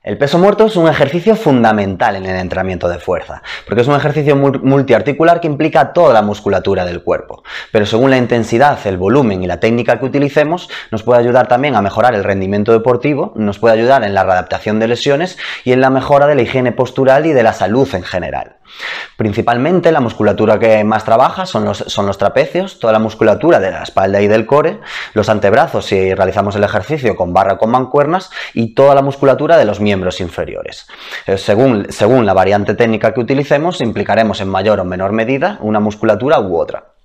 El peso muerto es un ejercicio fundamental en el entrenamiento de fuerza, porque es un ejercicio multiarticular que implica toda la musculatura del cuerpo. Pero según la intensidad, el volumen y la técnica que utilicemos, nos puede ayudar también a mejorar el rendimiento deportivo, nos puede ayudar en la readaptación de lesiones y en la mejora de la higiene postural y de la salud en general. Principalmente la musculatura que más trabaja son los, son los trapecios, toda la musculatura de la espalda y del core, los antebrazos si realizamos el ejercicio con barra o con mancuernas y toda la musculatura de los miembros inferiores. Eh, según, según la variante técnica que utilicemos, implicaremos en mayor o menor medida una musculatura u otra.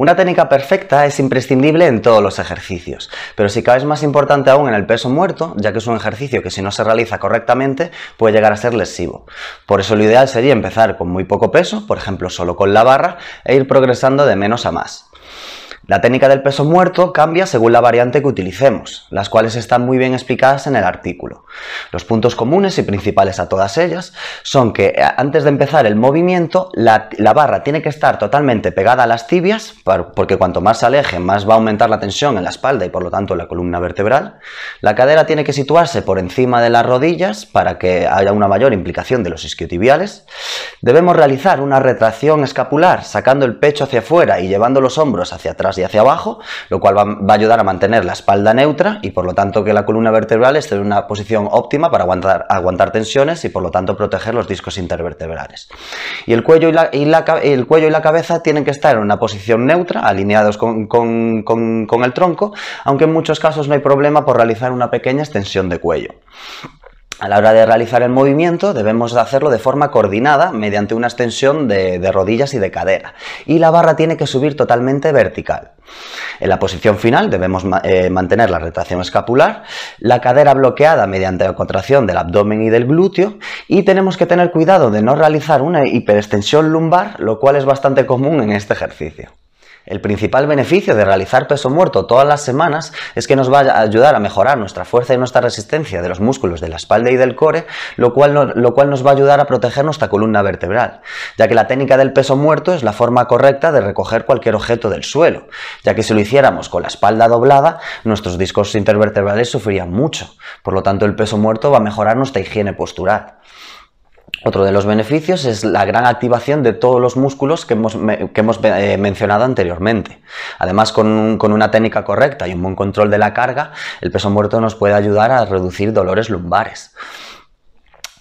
Una técnica perfecta es imprescindible en todos los ejercicios, pero si cabe es más importante aún en el peso muerto, ya que es un ejercicio que si no se realiza correctamente puede llegar a ser lesivo. Por eso lo ideal sería empezar con muy poco peso, por ejemplo solo con la barra, e ir progresando de menos a más. La técnica del peso muerto cambia según la variante que utilicemos, las cuales están muy bien explicadas en el artículo. Los puntos comunes y principales a todas ellas son que eh, antes de empezar el movimiento, la, barra tiene que estar totalmente pegada a las tibias, porque cuanto más se aleje, más va a aumentar la tensión en la espalda y por lo tanto en la columna vertebral. La cadera tiene que situarse por encima de las rodillas para que haya una mayor implicación de los isquiotibiales. Debemos realizar una retracción escapular, sacando el pecho hacia afuera y llevando los hombros hacia atrás y hacia abajo, lo cual va, a ayudar a mantener la espalda neutra y por lo tanto que la columna vertebral esté en una posición óptima para aguantar, aguantar tensiones y por lo tanto proteger los discos intervertebrales. Y el cuello y la, el cuello y la cabeza tienen que estar en una posición neutra, alineados con, con el tronco, aunque en muchos casos no hay problema por realizar una pequeña extensión de cuello. A la hora de realizar el movimiento debemos hacerlo de forma coordinada mediante una extensión de, rodillas y de cadera. Y la barra tiene que subir totalmente vertical. En la posición final debemos eh, mantener la retracción escapular, la cadera bloqueada mediante la contracción del abdomen y del glúteo y tenemos que tener cuidado de no realizar una hiperextensión lumbar, lo cual es bastante común en este ejercicio. El principal beneficio de realizar peso muerto todas las semanas es que nos va a ayudar a mejorar nuestra fuerza y nuestra resistencia de los músculos de la espalda y del core, lo cual, lo cual nos va a ayudar a proteger nuestra columna vertebral, ya que la técnica del peso muerto es la forma correcta de recoger cualquier objeto del suelo, ya que si lo hiciéramos con la espalda doblada, nuestros discos intervertebrales sufrirían mucho, por lo tanto el peso muerto va a mejorar nuestra higiene postural. Otro de los beneficios es la gran activación de todos los músculos que hemos, eh, mencionado anteriormente. Además, con, con, una técnica correcta y un buen control de la carga, el peso muerto nos puede ayudar a reducir dolores lumbares.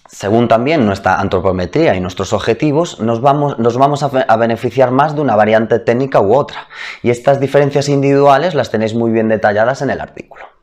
Según también nuestra antropometría y nuestros objetivos, nos vamos, nos vamos a, a, beneficiar más de una variante técnica u otra. Y estas diferencias individuales las tenéis muy bien detalladas en el artículo.